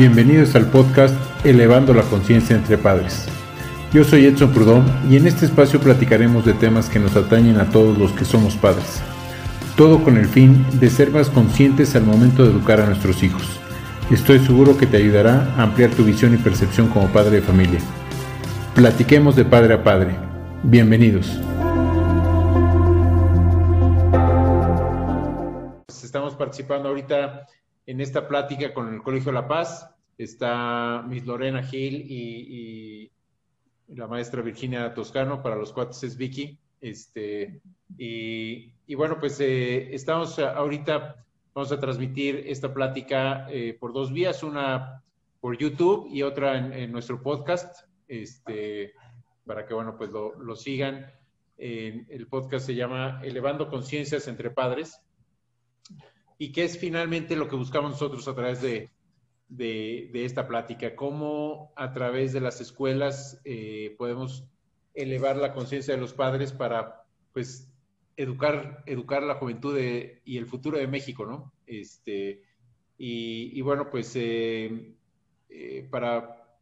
Bienvenidos al podcast Elevando la Conciencia entre Padres. Yo soy Edson Prudón y en este espacio platicaremos de temas que nos atañen a todos los que somos padres. Todo con el fin de ser más conscientes al momento de educar a nuestros hijos. Estoy seguro que te ayudará a ampliar tu visión y percepción como padre de familia. Platiquemos de padre a padre. Bienvenidos. Estamos participando ahorita en esta plática con el Colegio La Paz. Está Miss Lorena Gil y, la maestra Virginia Toscano, para los cuates es Vicky. Este, y, bueno, pues eh, estamos ahorita, vamos a transmitir esta plática eh, por dos vías, una por YouTube y otra en, nuestro podcast, este, para que bueno, pues lo, lo sigan. el podcast se llama Elevando Conciencias entre Padres y qué es finalmente lo que buscamos nosotros a través de, esta plática, cómo a través de las escuelas eh, podemos elevar la conciencia de los padres para, pues, educar, educar la juventud y el futuro de México, ¿no? Este, y, bueno, pues, eh, eh, para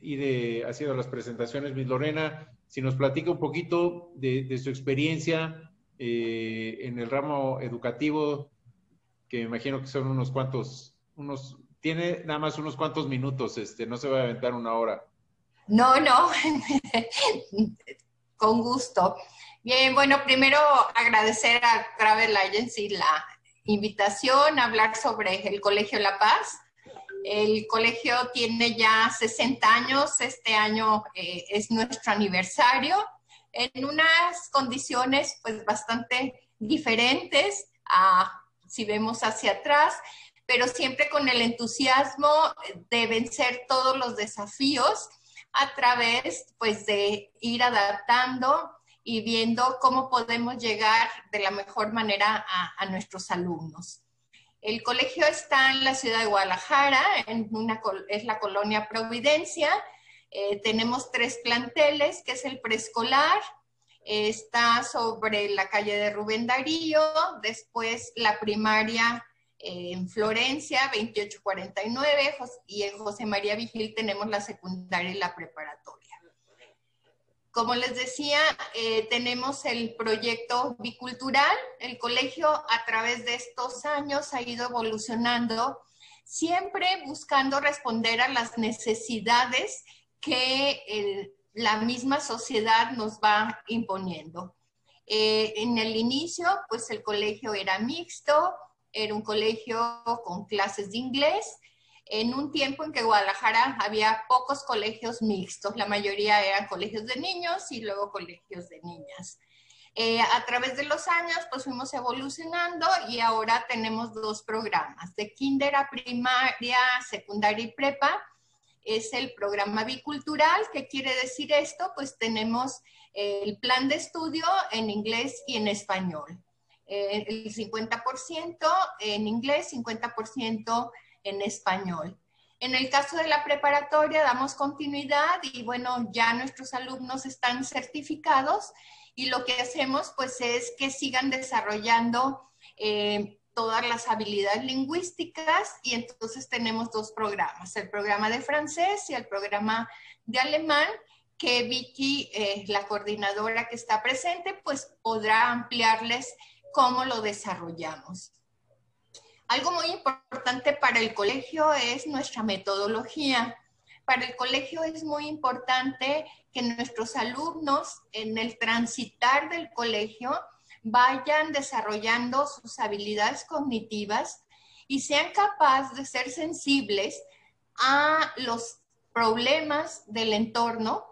ir haciendo las presentaciones, Miss Lorena, si nos platica un poquito de, de su experiencia en el ramo educativo, me imagino que son unos cuantos, unos, tiene nada más unos cuantos minutos, este, no se va a aventar una hora. No, no, con gusto. Bien, bueno, primero agradecer a Travel Agency la invitación a hablar sobre el Colegio La Paz. El colegio tiene ya 60 años, este año eh, es nuestro aniversario, en unas condiciones pues bastante diferentes a si vemos hacia atrás, pero siempre con el entusiasmo de vencer todos los desafíos a través pues de ir adaptando y viendo cómo podemos llegar de la mejor manera a, nuestros alumnos. El colegio está en la ciudad de Guadalajara, en una, es la colonia Providencia. Eh, tenemos tres planteles, que es el preescolar, está sobre la calle de Rubén Darío, después la primaria en Florencia, 2849, y en José María Vigil tenemos la secundaria y la preparatoria. Como les decía, eh, tenemos el proyecto bicultural. El colegio a través de estos años ha ido evolucionando, siempre buscando responder a las necesidades que el, la misma sociedad nos va imponiendo. Eh, en el inicio, pues el colegio era mixto, era un colegio con clases de inglés. En un tiempo en que Guadalajara había pocos colegios mixtos, la mayoría eran colegios de niños y luego colegios de niñas. Eh, a través de los años, pues fuimos evolucionando y ahora tenemos dos programas, de kinder a primaria, secundaria y prepa, es el programa bicultural. ¿Qué quiere decir esto? Pues tenemos el plan de estudio en inglés y en español. Eh, el 50% en inglés, 50% en español. En el caso de la preparatoria damos continuidad y bueno, ya nuestros alumnos están certificados y lo que hacemos pues es que sigan desarrollando eh, todas las habilidades lingüísticas y entonces tenemos dos programas, el programa de francés y el programa de alemán, que Vicky, eh, la coordinadora que está presente, pues podrá ampliarles cómo lo desarrollamos. Algo muy importante para el colegio es nuestra metodología. Para el colegio es muy importante que nuestros alumnos en el transitar del colegio vayan desarrollando sus habilidades cognitivas y sean capaces de ser sensibles a los problemas del entorno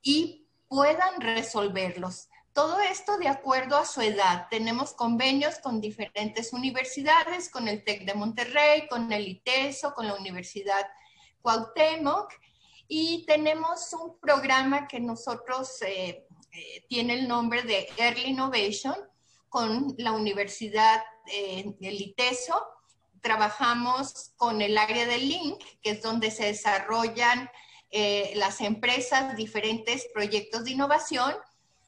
y puedan resolverlos. Todo esto de acuerdo a su edad. Tenemos convenios con diferentes universidades, con el TEC de Monterrey, con el ITESO, con la Universidad Cuauhtémoc, y tenemos un programa que nosotros eh, eh, tiene el nombre de Early Innovation, con la Universidad eh, del. Trabajamos con el área de Link, que es donde se desarrollan eh, las empresas diferentes proyectos de innovación.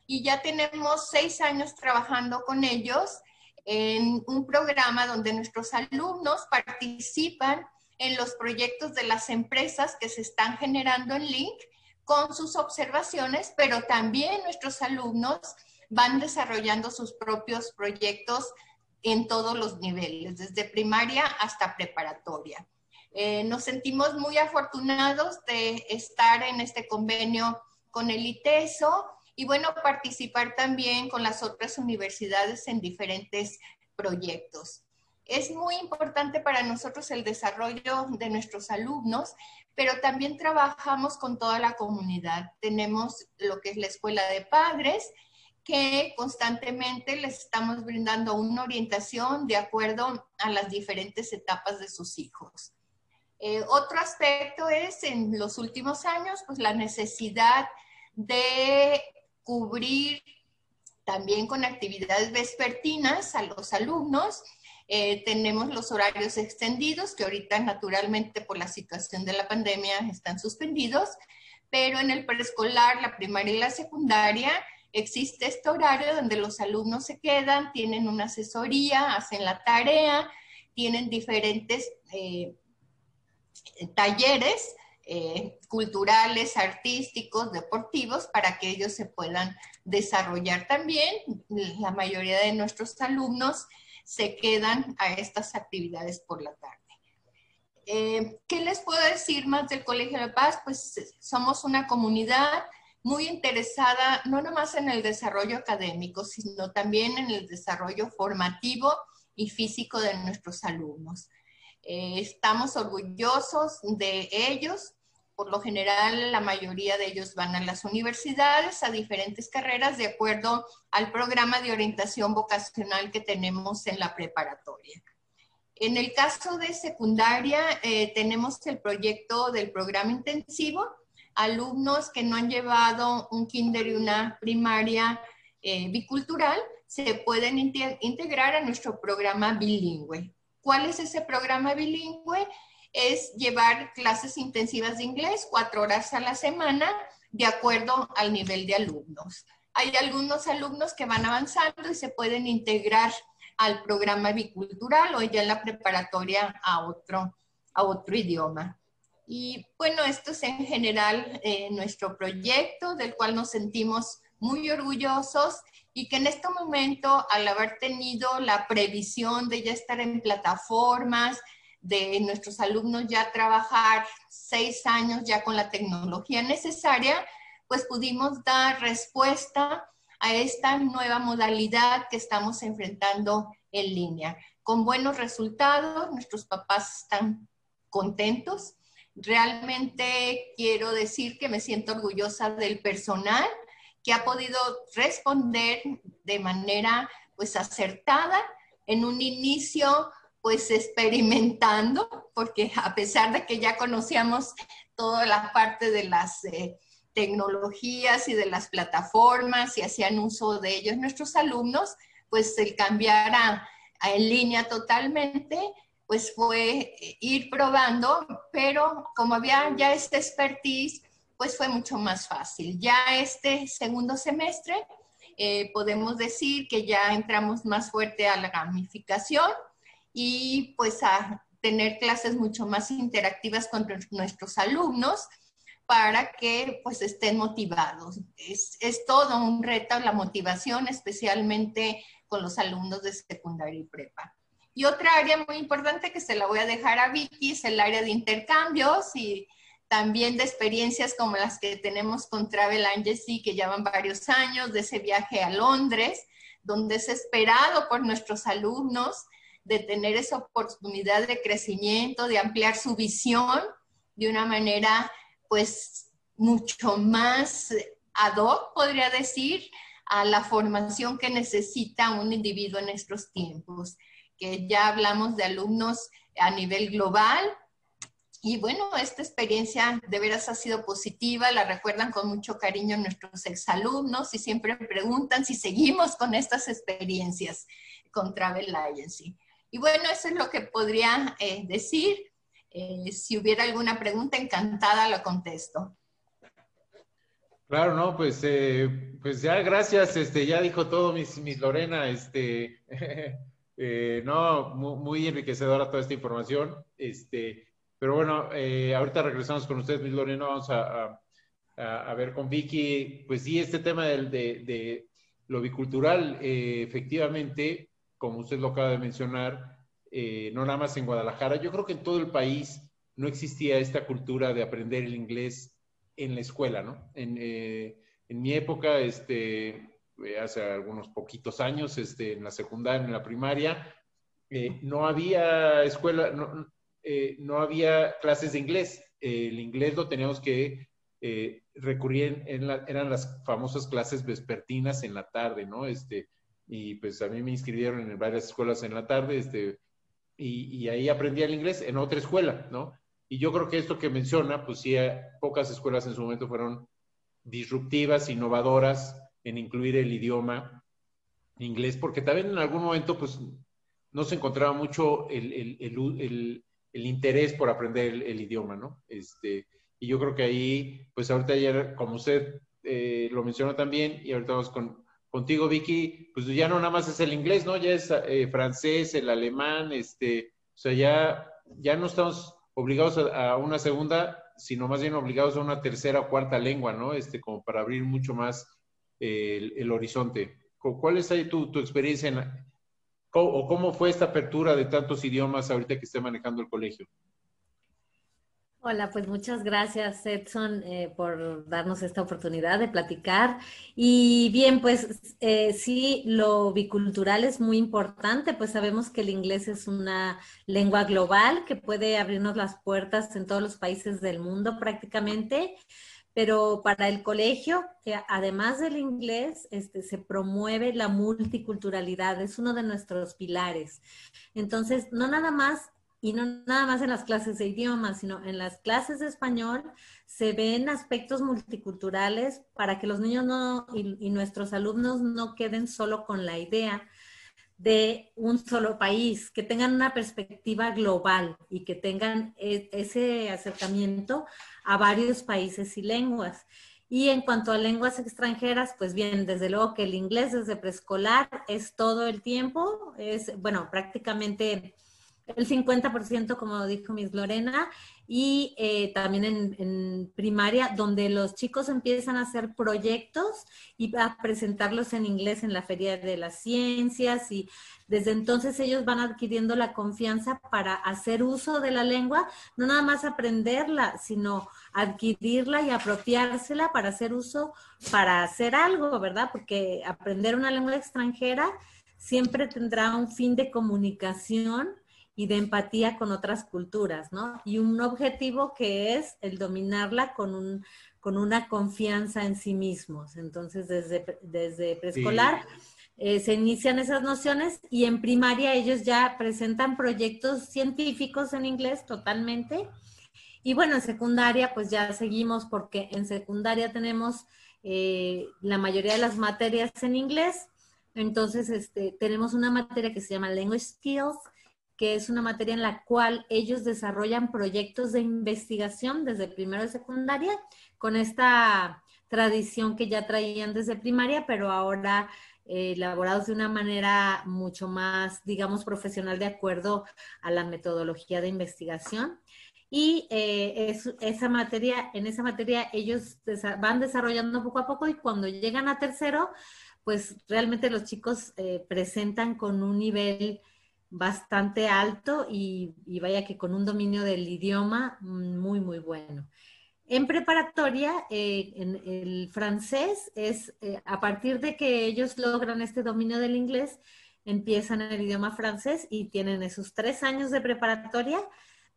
Y ya tenemos seis años trabajando con ellos en un programa donde nuestros alumnos participan en los proyectos de las empresas que se están generando en Link con sus observaciones, pero también nuestros alumnos van desarrollando sus propios proyectos en todos los niveles, desde primaria hasta preparatoria. Eh, nos sentimos muy afortunados de estar en este convenio con el ITESO y bueno, participar también con las otras universidades en diferentes proyectos. Es muy importante para nosotros el desarrollo de nuestros alumnos, pero también trabajamos con toda la comunidad. Tenemos lo que es la escuela de padres, que constantemente les estamos brindando una orientación de acuerdo a las diferentes etapas de sus hijos. Eh, otro aspecto es en los últimos años, pues la necesidad de cubrir también con actividades vespertinas a los alumnos. Eh, tenemos los horarios extendidos, que ahorita naturalmente por la situación de la pandemia están suspendidos, pero en el preescolar, la primaria y la secundaria existe este horario donde los alumnos se quedan, tienen una asesoría, hacen la tarea, tienen diferentes eh, talleres eh, culturales, artísticos, deportivos, para que ellos se puedan desarrollar también. La mayoría de nuestros alumnos se quedan a estas actividades por la tarde. Eh, ¿Qué les puedo decir más del Colegio de Paz? Pues somos una comunidad muy interesada no nomás en el desarrollo académico, sino también en el desarrollo formativo y físico de nuestros alumnos. Eh, estamos orgullosos de ellos. Por lo general, la mayoría de ellos van a las universidades, a diferentes carreras, de acuerdo al programa de orientación vocacional que tenemos en la preparatoria. En el caso de secundaria, eh, tenemos el proyecto del programa intensivo, alumnos que no han llevado un kinder y una primaria eh, bicultural se pueden integrar a nuestro programa bilingüe. ¿Cuál es ese programa bilingüe? Es llevar clases intensivas de inglés cuatro horas a la semana de acuerdo al nivel de alumnos. Hay algunos alumnos que van avanzando y se pueden integrar al programa bicultural o ya en la preparatoria a otro, a otro idioma. Y bueno, esto es en general eh, nuestro proyecto del cual nos sentimos muy orgullosos y que en este momento, al haber tenido la previsión de ya estar en plataformas, de nuestros alumnos ya trabajar seis años ya con la tecnología necesaria, pues pudimos dar respuesta a esta nueva modalidad que estamos enfrentando en línea. Con buenos resultados, nuestros papás están contentos. Realmente quiero decir que me siento orgullosa del personal que ha podido responder de manera pues acertada en un inicio pues experimentando, porque a pesar de que ya conocíamos toda la parte de las eh, tecnologías y de las plataformas y hacían uso de ellos nuestros alumnos, pues el cambiar a, en línea totalmente, pues fue eh, ir probando, pero como había ya esta expertise, pues fue mucho más fácil. Ya este segundo semestre eh, podemos decir que ya entramos más fuerte a la gamificación y pues a tener clases mucho más interactivas con nuestros alumnos para que pues estén motivados. Es, es todo un reto la motivación, especialmente con los alumnos de secundaria y prepa. Y otra área muy importante que se la voy a dejar a Vicky es el área de intercambios y también de experiencias como las que tenemos con Travel Agency, que llevan varios años, de ese viaje a Londres, donde es esperado por nuestros alumnos de tener esa oportunidad de crecimiento, de ampliar su visión de una manera, pues, mucho más ad hoc, podría decir, a la formación que necesita un individuo en estos tiempos, que ya hablamos de alumnos a nivel global, y bueno, esta experiencia de veras ha sido positiva, la recuerdan con mucho cariño nuestros exalumnos y siempre preguntan si seguimos con estas experiencias con Travel Agency. Y bueno, eso es lo que podría eh, decir. Eh, si hubiera alguna pregunta, encantada la contesto. Claro, no, pues, eh, pues ya gracias, este, ya dijo todo mis, mis Lorena, este, no, muy, enriquecedora toda esta información, este, Pero bueno, eh, ahorita regresamos con ustedes, Luis Lorena, vamos a, a, ver con Vicky, pues sí, este tema del, de, de lo bicultural, eh, efectivamente, como usted lo acaba de mencionar, eh, no nada más en Guadalajara, yo creo que en todo el país no existía esta cultura de aprender el inglés en la escuela, ¿no? En mi época, este, hace algunos poquitos años, este, en la secundaria, en la primaria, no había escuela, no, eh, no había clases de inglés. el inglés lo teníamos que eh, recurrir, en eran las famosas clases vespertinas en la tarde, ¿no? Este, y pues a mí me inscribieron en varias escuelas en la tarde, este, y, ahí aprendí el inglés en otra escuela, ¿no? Y yo creo que esto que menciona, pues sí, eh, pocas escuelas en su momento fueron disruptivas, innovadoras en incluir el idioma inglés, porque también en algún momento, pues, no se encontraba mucho el, el, el interés por aprender el, idioma, ¿no? Este, y yo creo que ahí, pues ahorita ayer, como usted eh, lo mencionó también, y ahorita vamos con, contigo, Vicky, pues ya no nada más es el inglés, ¿no? Ya es eh, francés, el alemán, este, o sea, ya, ya no estamos obligados a, una segunda, sino más bien obligados a una tercera o cuarta lengua, ¿no? Este, como para abrir mucho más eh, el, horizonte. ¿Cuál es ahí tu, tu experiencia en, ¿O cómo fue esta apertura de tantos idiomas ahorita que esté manejando el colegio? Hola, pues muchas gracias Edson eh, por darnos esta oportunidad de platicar. Y bien, pues eh, sí, lo bicultural es muy importante, pues sabemos que el inglés es una lengua global que puede abrirnos las puertas en todos los países del mundo prácticamente pero para el colegio, además del inglés, este, se promueve la multiculturalidad, es uno de nuestros pilares. Entonces, no nada más, y no nada más en las clases de idiomas, sino en las clases de español, se ven aspectos multiculturales para que los niños no, y nuestros alumnos no queden solo con la idea de un solo país, que tengan una perspectiva global y que tengan e, ese acercamiento a varios países y lenguas. Y en cuanto a lenguas extranjeras, pues bien, desde luego que el inglés desde preescolar es todo el tiempo, es, bueno, prácticamente el 50%, como dijo Miss Lorena, y eh, también en, primaria, donde los chicos empiezan a hacer proyectos y a presentarlos en inglés en la Feria de las Ciencias y desde entonces ellos van adquiriendo la confianza para hacer uso de la lengua, no nada más aprenderla, sino adquirirla y apropiársela para hacer uso, para hacer algo, ¿verdad? Porque aprender una lengua extranjera siempre tendrá un fin de comunicación y de empatía con otras culturas, ¿no? Y un objetivo que es el dominarla con, un, con una confianza en sí mismos. Entonces, desde, desde preescolar eh, se inician esas nociones y en primaria ellos ya presentan proyectos científicos en inglés totalmente. Y bueno, en secundaria pues ya seguimos porque en secundaria tenemos eh, la mayoría de las materias en inglés. Entonces, este, tenemos una materia que se llama Language Skills, que es una materia en la cual ellos desarrollan proyectos de investigación desde primero de secundaria, con esta tradición que ya traían desde primaria, pero ahora eh, elaborados de una manera mucho más, digamos, profesional de acuerdo a la metodología de investigación. Y eh, esa materia, en esa materia ellos van desarrollando poco a poco y cuando llegan a tercero, pues realmente los chicos eh, presentan con un nivel bastante alto y, vaya que con un dominio del idioma muy, muy bueno. En preparatoria, eh, en el francés es eh, a partir de que ellos logran este dominio del inglés, empiezan el idioma francés y tienen esos tres años de preparatoria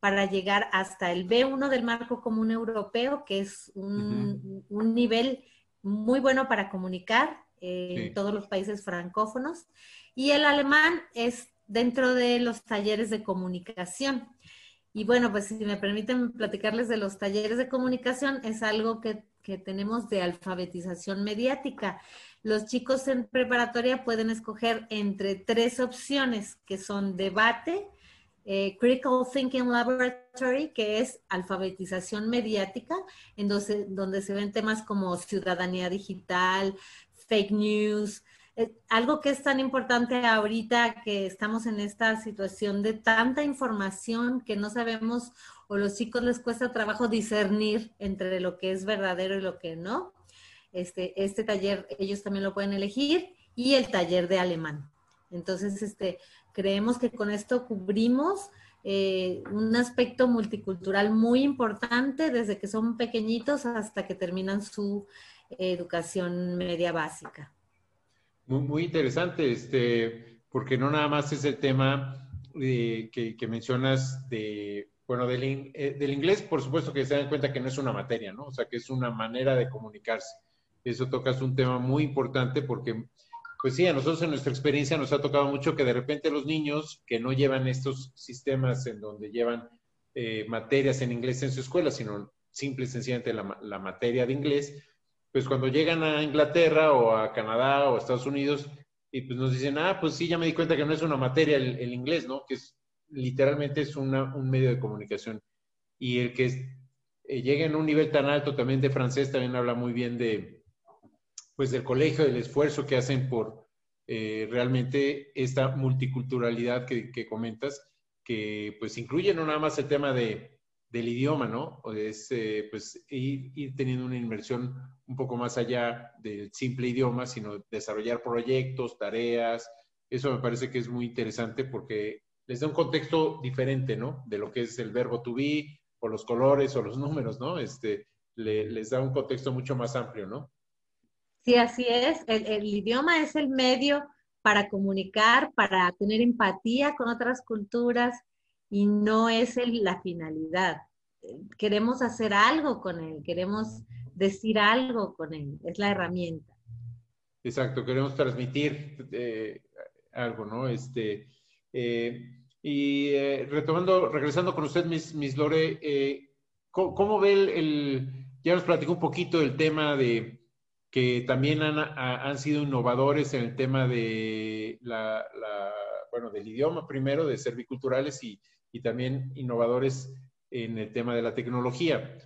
para llegar hasta el B1 del marco común europeo, que es un, nivel muy bueno para comunicar en todos los países francófonos. Y el alemán es dentro de los talleres de comunicación. Y bueno, pues si me permiten platicarles de los talleres de comunicación, es algo que, tenemos de alfabetización mediática. Los chicos en preparatoria pueden escoger entre tres opciones, que son debate, eh, Critical Thinking Laboratory, que es alfabetización mediática, en donde, donde se ven temas como ciudadanía digital, fake news, eh, algo que es tan importante ahorita que estamos en esta situación de tanta información que no sabemos o los chicos les cuesta trabajo discernir entre lo que es verdadero y lo que no. Este, este taller ellos también lo pueden elegir y el taller de alemán. Entonces, este, creemos que con esto cubrimos eh, un aspecto multicultural muy importante desde que son pequeñitos hasta que terminan su educación media básica. Muy, interesante, este, porque no nada más es el tema eh, que, mencionas de, bueno, del, eh, del, inglés, por supuesto que se dan cuenta que no es una materia, ¿no? O sea, que es una manera de comunicarse. Eso tocas un tema muy importante porque, pues sí, a nosotros en nuestra experiencia nos ha tocado mucho que de repente los niños que no llevan estos sistemas en donde llevan eh, materias en inglés en su escuela, sino simple y sencillamente la, la materia de inglés, pues cuando llegan a Inglaterra o a Canadá o a Estados Unidos, y pues nos dicen, ah, pues sí, ya me di cuenta que no es una materia el, inglés, ¿no? Que es literalmente es un medio de comunicación. Y el que eh, llegue en un nivel tan alto también de francés también habla muy bien de, pues del colegio, del esfuerzo que hacen por eh, realmente esta multiculturalidad que, que, comentas, que pues incluye no nada más el tema de, del idioma, ¿no? Es eh, pues ir, teniendo una inversión un poco más allá del simple idioma, sino desarrollar proyectos, tareas. Eso me parece que es muy interesante porque les da un contexto diferente, ¿no? De lo que es el verbo to be, o los colores, o los números, ¿no? Este, les da un contexto mucho más amplio, ¿no? Sí, así es. El idioma es el medio para comunicar, para tener empatía con otras culturas, y no es la finalidad. Queremos hacer algo con él, queremos decir algo con él, es la herramienta. Exacto, queremos transmitir eh, algo, ¿no? Este, eh, y eh, retomando, regresando con usted, Miss, Lore, ¿cómo, ve el, ya nos platicó un poquito del tema de que también han, han sido innovadores en el tema de la, bueno, del idioma primero, de ser biculturales y, y también innovadores en el tema de la tecnología.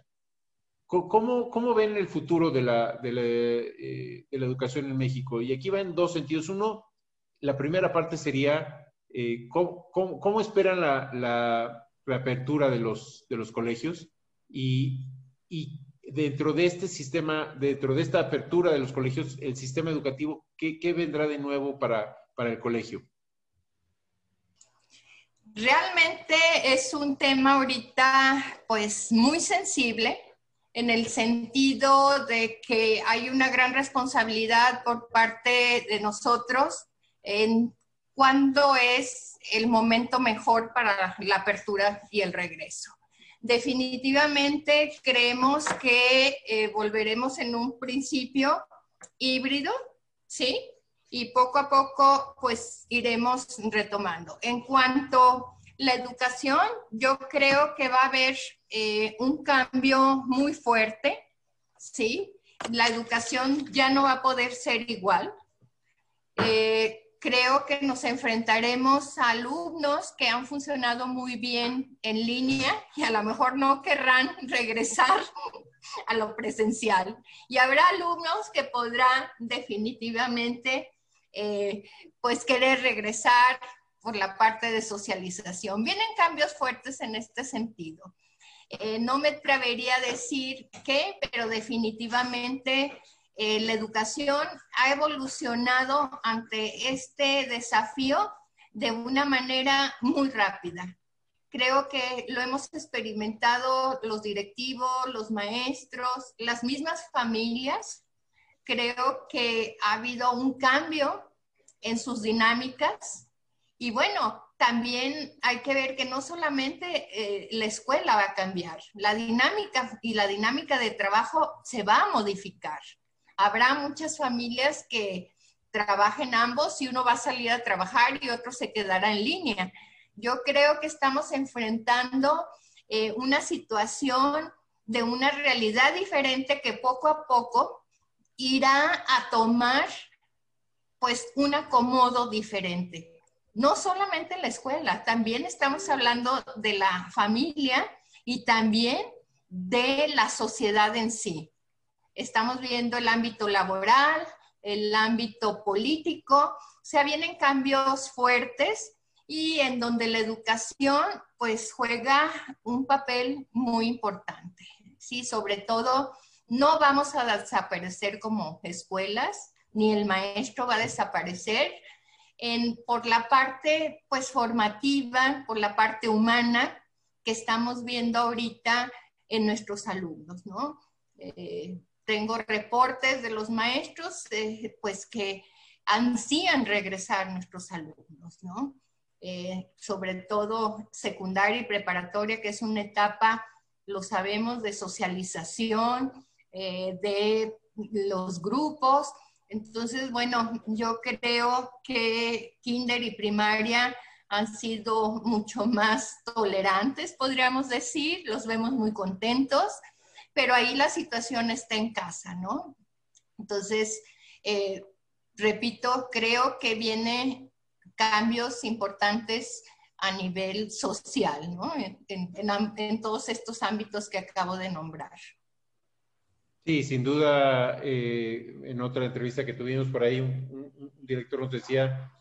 ¿Cómo, cómo ven el futuro de la, de, la, eh, de la, educación en México? Y aquí va en dos sentidos. Uno, la primera parte sería, eh, ¿cómo, cómo, esperan la, la, apertura de los, de los colegios? Y, y, dentro de este sistema, dentro de esta apertura de los colegios, el sistema educativo, ¿qué, qué vendrá de nuevo para, para el colegio? Realmente es un tema ahorita pues muy sensible en el sentido de que hay una gran responsabilidad por parte de nosotros en cuándo es el momento mejor para la apertura y el regreso. Definitivamente creemos que eh, volveremos en un principio híbrido, ¿sí? Y poco a poco pues iremos retomando. En cuanto a la educación, yo creo que va a haber eh, un cambio muy fuerte, ¿sí? La educación ya no va a poder ser igual. Eh, creo que nos enfrentaremos a alumnos que han funcionado muy bien en línea y a lo mejor no querrán regresar a lo presencial. Y habrá alumnos que podrán definitivamente eh, pues querer regresar por la parte de socialización. Vienen cambios fuertes en este sentido. Eh, no me atrevería a decir qué, pero definitivamente eh, la educación ha evolucionado ante este desafío de una manera muy rápida. Creo que lo hemos experimentado los directivos, los maestros, las mismas familias creo que ha habido un cambio en sus dinámicas y bueno, también hay que ver que no solamente eh, la escuela va a cambiar, la dinámica y la dinámica de trabajo se va a modificar. Habrá muchas familias que trabajen ambos y uno va a salir a trabajar y otro se quedará en línea. Yo creo que estamos enfrentando eh, una situación de una realidad diferente que poco a poco irá a tomar pues un acomodo diferente. No solamente en la escuela, también estamos hablando de la familia y también de la sociedad en sí. Estamos viendo el ámbito laboral, el ámbito político, o sea, vienen cambios fuertes y en donde la educación pues juega un papel muy importante, ¿sí? Sobre todo, no vamos a desaparecer como escuelas, ni el maestro va a desaparecer, en, por la parte pues formativa, por la parte humana que estamos viendo ahorita en nuestros alumnos, ¿no? Eh, tengo reportes de los maestros, eh, pues que ansían regresar nuestros alumnos, ¿no? Eh, sobre todo secundaria y preparatoria, que es una etapa, lo sabemos, de socialización, de los grupos. Entonces, bueno, yo creo que kinder y primaria han sido mucho más tolerantes, podríamos decir, los vemos muy contentos, pero ahí la situación está en casa, ¿no? Entonces, eh, repito, creo que vienen cambios importantes a nivel social, ¿no? En, todos estos ámbitos que acabo de nombrar. Sí, sin duda, eh, en otra entrevista que tuvimos por ahí, un, director nos decía,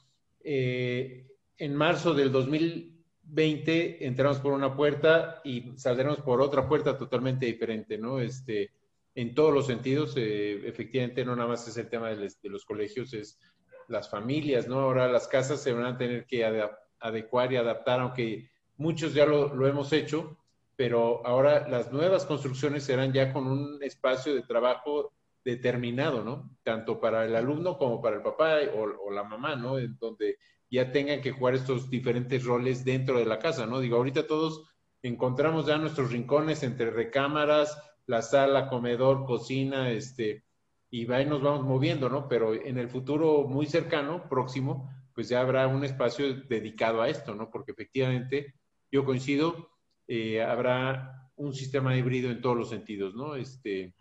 eh, en marzo del 2020 entramos por una puerta y saldremos por otra puerta totalmente diferente, ¿no? Este, en todos los sentidos, eh, efectivamente, no nada más es el tema de, los colegios, es las familias, ¿no? Ahora las casas se van a tener que adecuar y adaptar, aunque muchos ya lo, lo hemos hecho, pero ahora las nuevas construcciones serán ya con un espacio de trabajo determinado, ¿no? Tanto para el alumno como para el papá o, o la mamá, ¿no? En donde ya tengan que jugar estos diferentes roles dentro de la casa, ¿no? Digo, ahorita todos encontramos ya nuestros rincones entre recámaras, la sala, comedor, cocina, este, y ahí nos vamos moviendo, ¿no? Pero en el futuro muy cercano, próximo, pues ya habrá un espacio dedicado a esto, ¿no? Porque efectivamente, yo coincido, eh, habrá un sistema híbrido en todos los sentidos, ¿no? Este,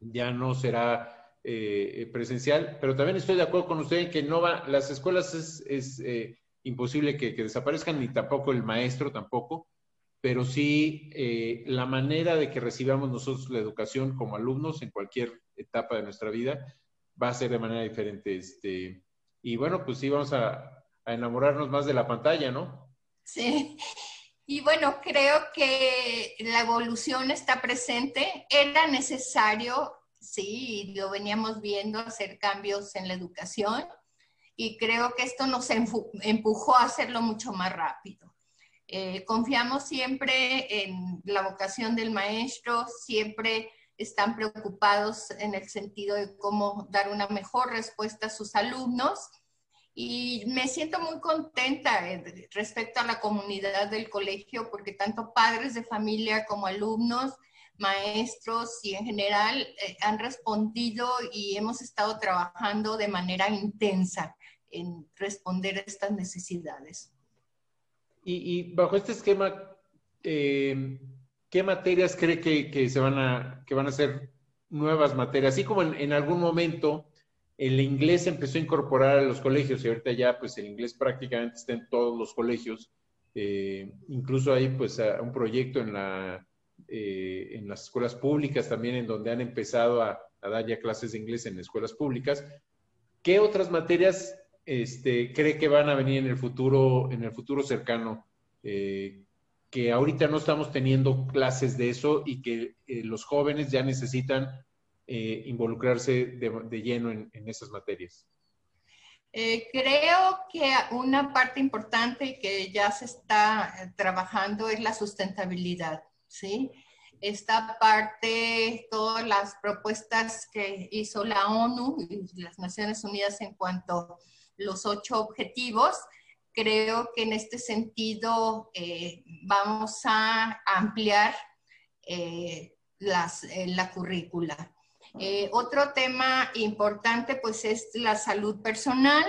ya no será eh, presencial, pero también estoy de acuerdo con usted en que no va, las escuelas es, eh, imposible que, desaparezcan, ni tampoco el maestro tampoco, pero sí eh, la manera de que recibamos nosotros la educación como alumnos en cualquier etapa de nuestra vida va a ser de manera diferente. Este, y bueno, pues sí, vamos a, a enamorarnos más de la pantalla, ¿no? Sí. Y bueno, creo que la evolución está presente. Era necesario sí, lo veníamos viendo, hacer cambios en la educación y creo que esto nos empujó a hacerlo mucho más rápido. Eh, confiamos siempre en la vocación del maestro, siempre están preocupados en el sentido de cómo dar una mejor respuesta a sus alumnos y me siento muy contenta eh, respecto a la comunidad del colegio porque tanto padres de familia como alumnos maestros y en general eh, han respondido y hemos estado trabajando de manera intensa en responder a estas necesidades. Y, bajo este esquema, eh, ¿qué materias cree que, se van a, que van a ser nuevas materias? Así como en, algún momento el inglés empezó a incorporar a los colegios y ahorita ya pues el inglés prácticamente está en todos los colegios. Eh, incluso hay pues un proyecto en la eh, en las escuelas públicas también, en donde han empezado a, dar ya clases de inglés en escuelas públicas. ¿Qué otras materias este, cree que van a venir en el futuro, en el futuro cercano? Eh, que ahorita no estamos teniendo clases de eso y que los jóvenes ya necesitan involucrarse de, lleno en, esas materias. creo que una parte importante que ya se está trabajando es la sustentabilidad. ¿sí? Esta parte, todas las propuestas que hizo la ONU y las Naciones Unidas en cuanto a los ocho objetivos, creo que en este sentido eh, vamos a ampliar eh, eh, la currícula. Otro tema importante pues es la salud personal,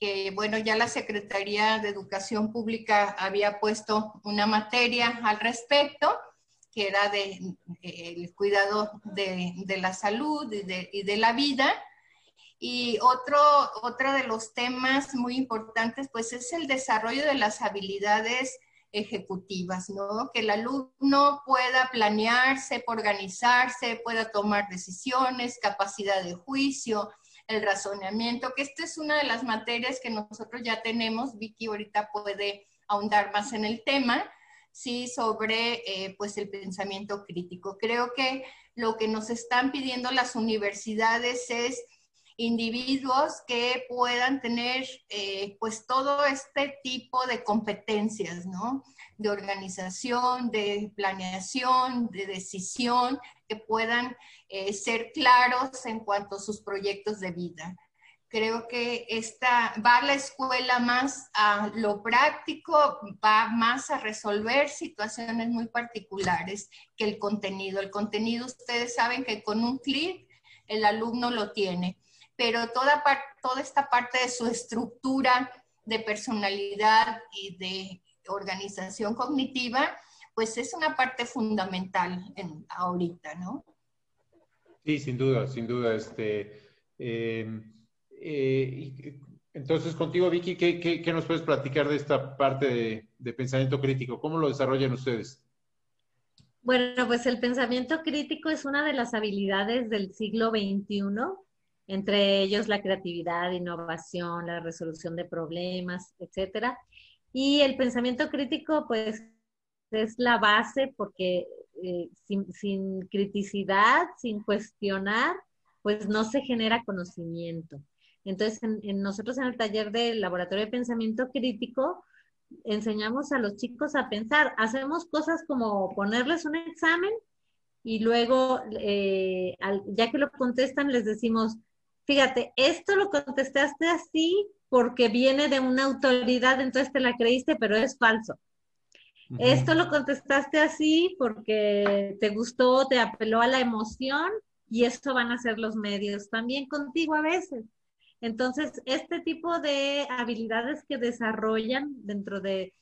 que bueno, ya la Secretaría de Educación Pública había puesto una materia al respecto que era de, el cuidado de, de la salud y de, y de, la vida. Y otro, otro de los temas muy importantes, pues es el desarrollo de las habilidades ejecutivas, ¿no? Que el alumno pueda planearse, organizarse, pueda tomar decisiones, capacidad de juicio, el razonamiento, que esta es una de las materias que nosotros ya tenemos. Vicky ahorita puede ahondar más en el tema, sí sobre eh, pues el pensamiento crítico. Creo que lo que nos están pidiendo las universidades es individuos que puedan tener eh, pues todo este tipo de competencias, ¿no? De organización, de planeación, de decisión, que puedan eh, ser claros en cuanto a sus proyectos de vida. Creo que esta va a la escuela más a lo práctico, va más a resolver situaciones muy particulares que el contenido. El contenido, ustedes saben que con un clic el alumno lo tiene pero toda, toda esta parte de su estructura de personalidad y de organización cognitiva, pues es una parte fundamental en, ahorita, ¿no? Sí, sin duda, sin duda. Este, em, eh, entonces, contigo, Vicky, ¿qué, ¿qué, nos puedes platicar de esta parte de, de, pensamiento crítico? ¿Cómo lo desarrollan ustedes? Bueno, pues el pensamiento crítico es una de las habilidades del siglo XXI entre ellos la creatividad, innovación, la resolución de problemas, etcétera. Y el pensamiento crítico, pues, es la base porque eh, sin, criticidad, sin cuestionar, pues no se genera conocimiento. Entonces, en, nosotros en el taller del laboratorio de pensamiento crítico, enseñamos a los chicos a pensar, hacemos cosas como ponerles un examen y luego, eh, ya que lo contestan, les decimos, fíjate, esto lo contestaste así porque viene de una autoridad, entonces te la creíste, pero es falso. Esto lo contestaste así porque te gustó, te apeló a la emoción y eso van a ser los medios también contigo a veces. Entonces, este tipo de habilidades que desarrollan dentro de,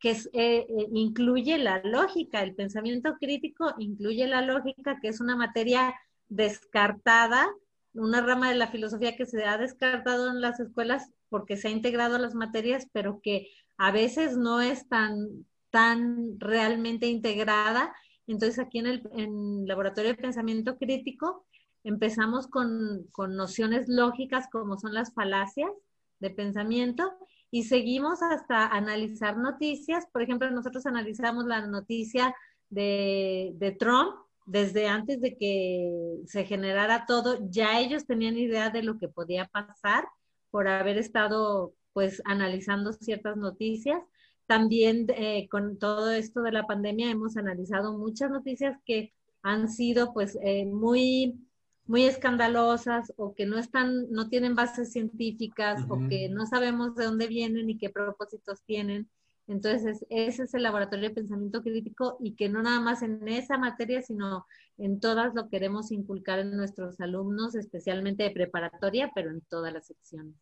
que eh, eh, incluye la lógica, el pensamiento crítico incluye la lógica, que es una materia descartada una rama de la filosofía que se ha descartado en las escuelas porque se ha integrado a las materias, pero que a veces no es tan, tan realmente integrada. Entonces aquí en el laboratorio de pensamiento crítico empezamos con, con nociones lógicas como son las falacias de pensamiento y seguimos hasta analizar noticias. Por ejemplo, nosotros analizamos la noticia de, de Trump desde antes de que se generara todo, ya ellos tenían idea de lo que podía pasar por haber estado pues analizando ciertas noticias. También eh, con todo esto de la pandemia hemos analizado muchas noticias que han sido pues eh, muy muy escandalosas o que no están, no tienen bases científicas o que no sabemos de dónde vienen y qué propósitos tienen. Entonces, ese es el laboratorio de pensamiento crítico y que no nada más en esa materia, sino en todas lo queremos inculcar en nuestros alumnos, especialmente de preparatoria, pero en todas las secciones.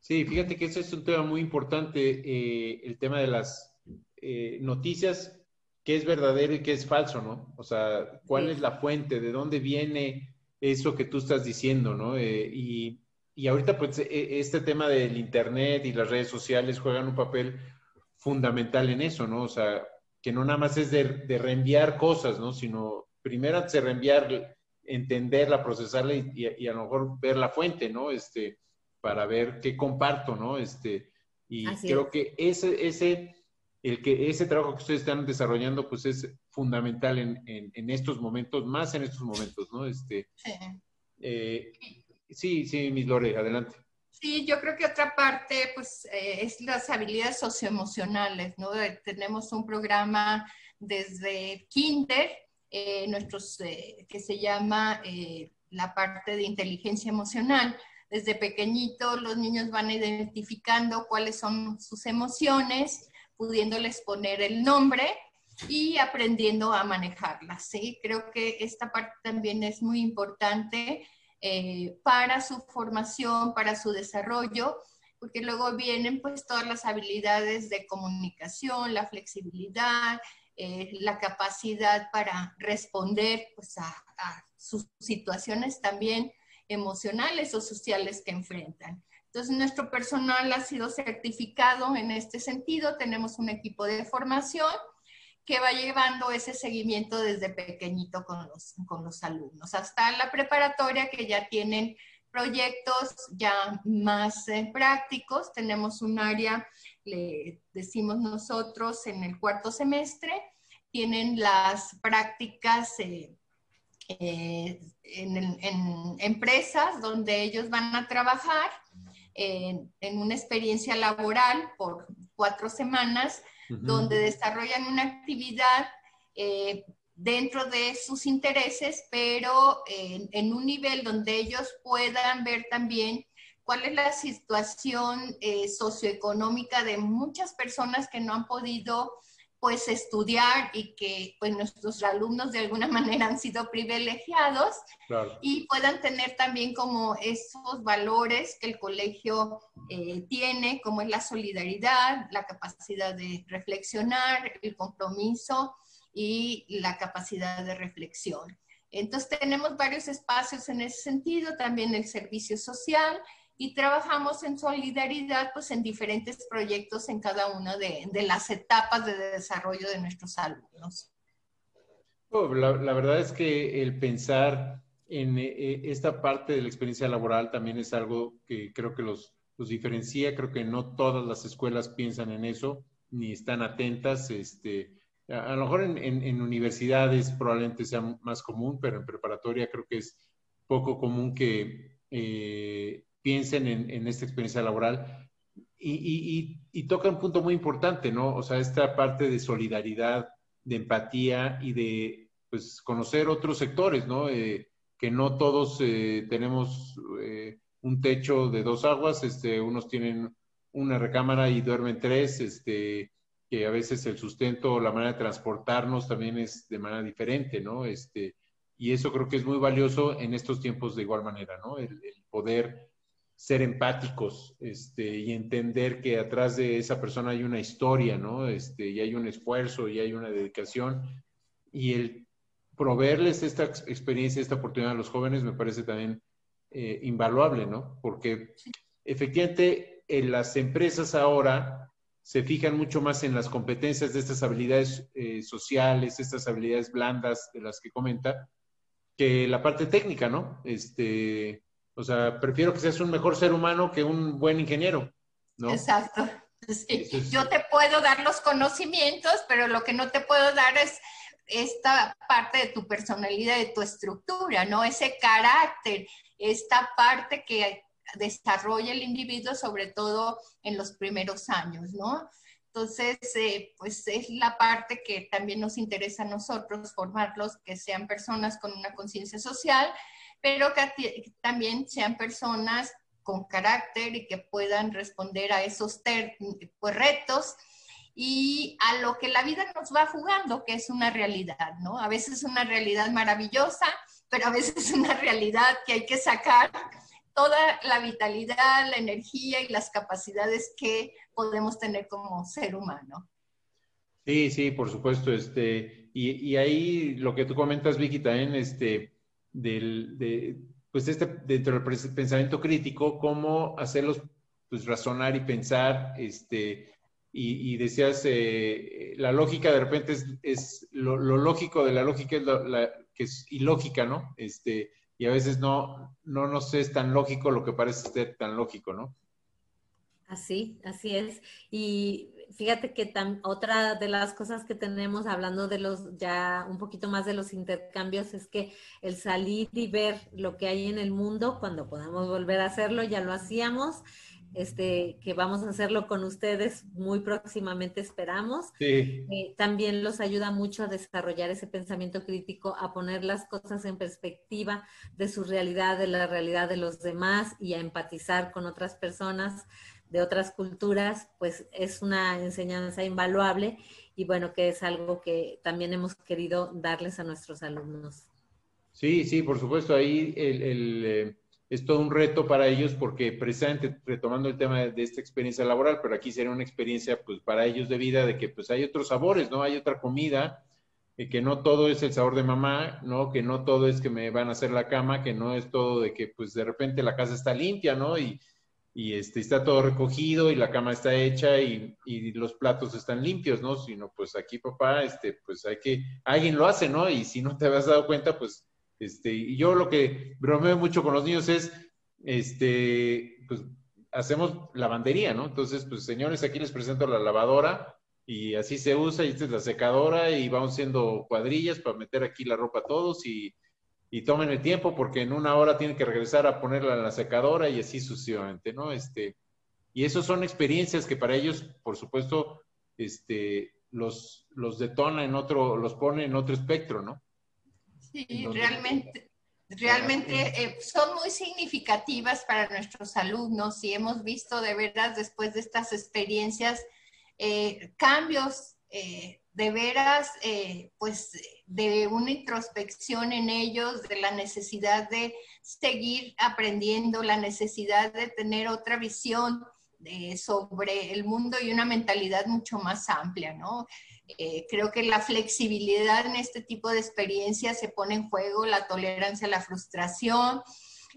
Sí, fíjate que ese es un tema muy importante, eh, el tema de las eh, noticias, qué es verdadero y qué es falso, ¿no? O sea, cuál es la fuente, de dónde viene eso que tú estás diciendo, ¿no? Eh, y, y ahorita, pues, e, este tema del Internet y las redes sociales juegan un papel fundamental en eso, ¿no? O sea, que no nada más es de, reenviar cosas, ¿no? Sino primero antes de reenviar, entenderla, procesarla y, a lo mejor ver la fuente, ¿no? Este, para ver qué comparto, ¿no? Este, y creo que ese, ese, el que ese trabajo que ustedes están desarrollando, pues es fundamental en, en, estos momentos, más en estos momentos, ¿no? Este, sí. Eh, sí, sí, Miss Lore, adelante. Sí, yo creo que otra parte, pues, eh, es las habilidades socioemocionales, ¿no? tenemos un programa desde kinder, eh, nuestros, eh, que se llama la parte de inteligencia emocional. Desde pequeñitos los niños van identificando cuáles son sus emociones, pudiéndoles poner el nombre y aprendiendo a manejarlas, ¿sí? Creo que esta parte también es muy importante eh, para su formación, para su desarrollo, porque luego vienen pues todas las habilidades de comunicación, la flexibilidad, eh, la capacidad para responder pues, a, a, sus situaciones también emocionales o sociales que enfrentan. Entonces, nuestro personal ha sido certificado en este sentido, tenemos un equipo de formación que va llevando ese seguimiento desde pequeñito con los, con los alumnos, hasta la preparatoria que ya tienen proyectos ya más eh, prácticos. Tenemos un área le decimos nosotros en el cuarto semestre, tienen las prácticas eh, eh, en, empresas donde ellos van a trabajar en, una experiencia laboral por cuatro semanas, donde desarrollan una actividad eh, dentro de sus intereses, pero en, un nivel donde ellos puedan ver también cuál es la situación eh, socioeconómica de muchas personas que no han podido pues estudiar y que pues nuestros alumnos de alguna manera han sido privilegiados y puedan tener también como esos valores que el colegio eh, tiene, como es la solidaridad, la capacidad de reflexionar, el compromiso y la capacidad de reflexión. Entonces tenemos varios espacios en ese sentido, también el servicio social y trabajamos en solidaridad pues en diferentes proyectos en cada una de, las etapas de desarrollo de nuestros alumnos. Oh, la, verdad es que el pensar en eh, esta parte de la experiencia laboral también es algo que creo que los, los diferencia, creo que no todas las escuelas piensan en eso, ni están atentas, este, a, lo mejor en, en, universidades probablemente sea más común, pero en preparatoria creo que es poco común que eh, piensen en, esta experiencia laboral. Y, toca un punto muy importante, ¿no? O sea, esta parte de solidaridad, de empatía y de pues, conocer otros sectores, ¿no? Eh, que no todos eh, tenemos eh, un techo de dos aguas, este, unos tienen una recámara y duermen tres, este, que a veces el sustento, la manera de transportarnos también es de manera diferente, ¿no? Este, y eso creo que es muy valioso en estos tiempos de igual manera, ¿no? el poder ser empáticos este, y entender que atrás de esa persona hay una historia, ¿no? Este, y hay un esfuerzo y hay una dedicación. Y el proveerles esta experiencia, esta oportunidad a los jóvenes me parece también eh, invaluable, ¿no? Porque efectivamente en las empresas ahora se fijan mucho más en las competencias de estas habilidades eh, sociales, estas habilidades blandas de las que comenta, que la parte técnica, ¿no? Este, o sea, prefiero que seas un mejor ser humano que un buen ingeniero, ¿no? Exacto. Yo te puedo dar los conocimientos, pero lo que no te puedo dar es esta parte de tu personalidad, de tu estructura, ¿no? Ese carácter, esta parte que desarrolla el individuo, sobre todo en los primeros años, ¿no? Entonces, eh, pues es la parte que también nos interesa a nosotros, formarlos, que sean personas con una conciencia social, pero que también sean personas con carácter y que puedan responder a esos pues, retos y a lo que la vida nos va jugando, que es una realidad, ¿no? A veces una realidad maravillosa, pero a veces una realidad que hay que sacar toda la vitalidad, la energía y las capacidades que podemos tener como ser humano. Sí, sí, por supuesto. Este, y, y ahí lo que tú comentas, Vicky, también, este, del, de, pues este, dentro del pensamiento crítico, cómo hacerlos pues razonar y pensar, este, y, decías, eh, la lógica de repente es, es lo, lógico de la lógica es la, que es ilógica, ¿no? Este, y a veces no, no nos es tan lógico lo que parece ser tan lógico, ¿no? Así, así es. Y fíjate que otra de las cosas que tenemos hablando de los ya un poquito más de los intercambios es que el salir y ver lo que hay en el mundo cuando podamos volver a hacerlo, ya lo hacíamos, este, que vamos a hacerlo con ustedes muy próximamente, esperamos. Sí. Eh, también los ayuda mucho a desarrollar ese pensamiento crítico, a poner las cosas en perspectiva de su realidad, de la realidad de los demás y a empatizar con otras personas de otras culturas, pues es una enseñanza invaluable y bueno, que es algo que también hemos querido darles a nuestros alumnos. Sí, sí, por supuesto, ahí el, eh, es todo un reto para ellos porque precisamente retomando el tema de, esta experiencia laboral, pero aquí sería una experiencia pues para ellos de vida de que pues hay otros sabores, ¿no? Hay otra comida, eh, que no todo es el sabor de mamá, ¿no? Que no todo es que me van a hacer la cama, que no es todo de que pues de repente la casa está limpia, ¿no? Y, y este, está todo recogido y la cama está hecha y, y, los platos están limpios, ¿no? Sino pues aquí papá, este, pues hay que, alguien lo hace, ¿no? Y si no te habías dado cuenta, pues, este, y yo lo que bromeo mucho con los niños es, este, pues hacemos lavandería, ¿no? Entonces, pues señores, aquí les presento la lavadora y así se usa y esta es la secadora y vamos haciendo cuadrillas para meter aquí la ropa a todos y, y tomen el tiempo porque en una hora tienen que regresar a ponerla en la secadora y así sucesivamente, ¿no? Este, y eso son experiencias que para ellos, por supuesto, este, los, los detona en otro, los pone en otro espectro, ¿no? Sí, realmente, realmente eh, son muy significativas para nuestros alumnos y hemos visto de veras después de estas experiencias eh, cambios eh, de veras, pues de una introspección en ellos, de la necesidad de seguir aprendiendo, la necesidad de tener otra visión sobre el mundo y una mentalidad mucho más amplia, ¿no? Eh, creo que la flexibilidad en este tipo de experiencias se pone en juego, la tolerancia la frustración,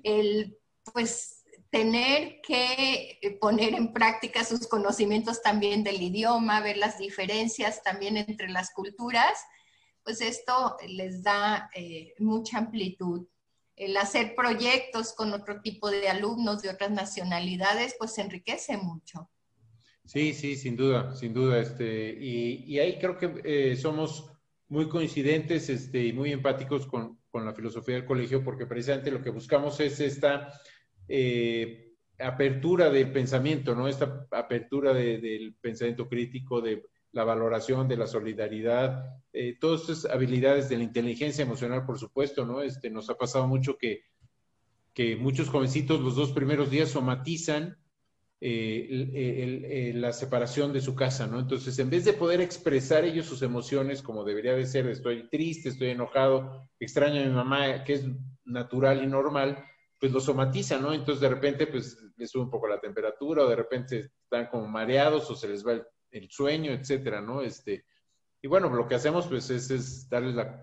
el pues tener que eh, poner en práctica sus conocimientos también del idioma, ver las diferencias también entre las culturas, pues esto les da eh, mucha amplitud. El hacer proyectos con otro tipo de alumnos de otras nacionalidades, pues enriquece mucho. Sí, sí, sin duda, sin duda. Este, y, ahí creo que eh, somos muy coincidentes este, y muy empáticos con, la filosofía del colegio, porque precisamente lo que buscamos es esta eh, apertura del pensamiento, ¿no? Esta apertura del pensamiento crítico, de la valoración, de la solidaridad, eh, todas estas habilidades de la inteligencia emocional, por supuesto, ¿no? Este, nos ha pasado mucho que, que muchos jovencitos los dos primeros días somatizan eh, la separación de su casa, ¿no? Entonces, en vez de poder expresar ellos sus emociones como debería de ser, estoy triste, estoy enojado, extraño a mi mamá, que es natural y normal, pues lo somatizan, ¿no? Entonces, de repente, pues les sube un poco la temperatura, o de repente están como mareados, o se les va el, sueño, etcétera, ¿no? Este, y bueno, lo que hacemos, pues, es, es darles las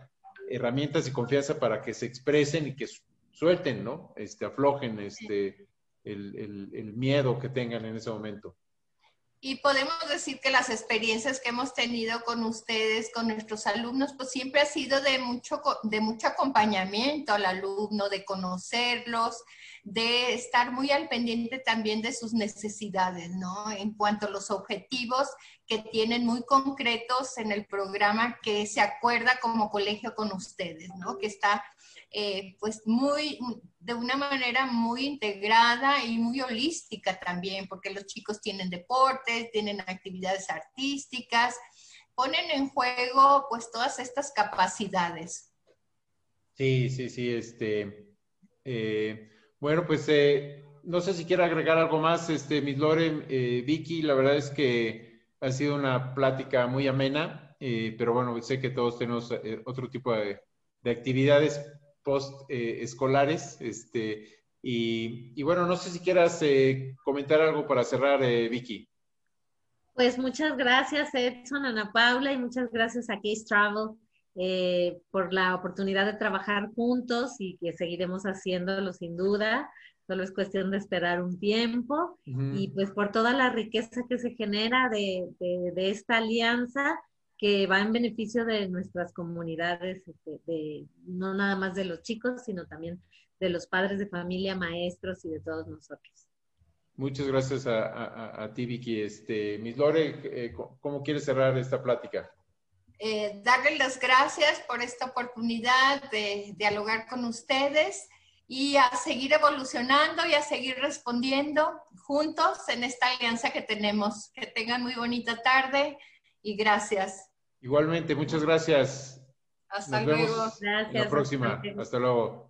herramientas y confianza para que se expresen y que suelten, ¿no? Este, aflojen, este el, miedo que tengan en ese momento. Y podemos decir que las experiencias que hemos tenido con ustedes, con nuestros alumnos, pues siempre ha sido de mucho, de mucho acompañamiento al alumno, de conocerlos, de estar muy al pendiente también de sus necesidades, ¿no? En cuanto a los objetivos que tienen muy concretos en el programa que se acuerda como colegio con ustedes, ¿no? Que está eh, pues muy, de una manera muy integrada y muy holística también, porque los chicos tienen deportes, tienen actividades artísticas, ponen en juego pues todas estas capacidades. Sí, sí, sí, este, eh, bueno, pues eh, no sé si quiere agregar algo más, este, Miss Lore, Vicky, la verdad es que ha sido una plática muy amena, pero bueno, sé que todos tenemos otro tipo de, de actividades post eh, escolares. Este, y, bueno, no sé si quieras eh, comentar algo para cerrar, eh, Vicky. Pues muchas gracias, Edson, Ana Paula, y muchas gracias a Case Travel por la oportunidad de trabajar juntos y que seguiremos haciéndolo sin duda. Solo es cuestión de esperar un tiempo y pues por toda la riqueza que se genera de, de esta alianza que va en beneficio de nuestras comunidades, este, de, no nada más de los chicos, sino también de los padres de familia, maestros y de todos nosotros. Muchas gracias a, ti, Vicky. Este, Miss Lore, eh, ¿cómo quieres cerrar esta plática? Eh, darles las gracias por esta oportunidad de dialogar con ustedes y a seguir evolucionando y a seguir respondiendo juntos en esta alianza que tenemos. Que tengan muy bonita tarde y gracias. Igualmente, muchas gracias. Hasta luego. Gracias. la próxima. Hasta luego.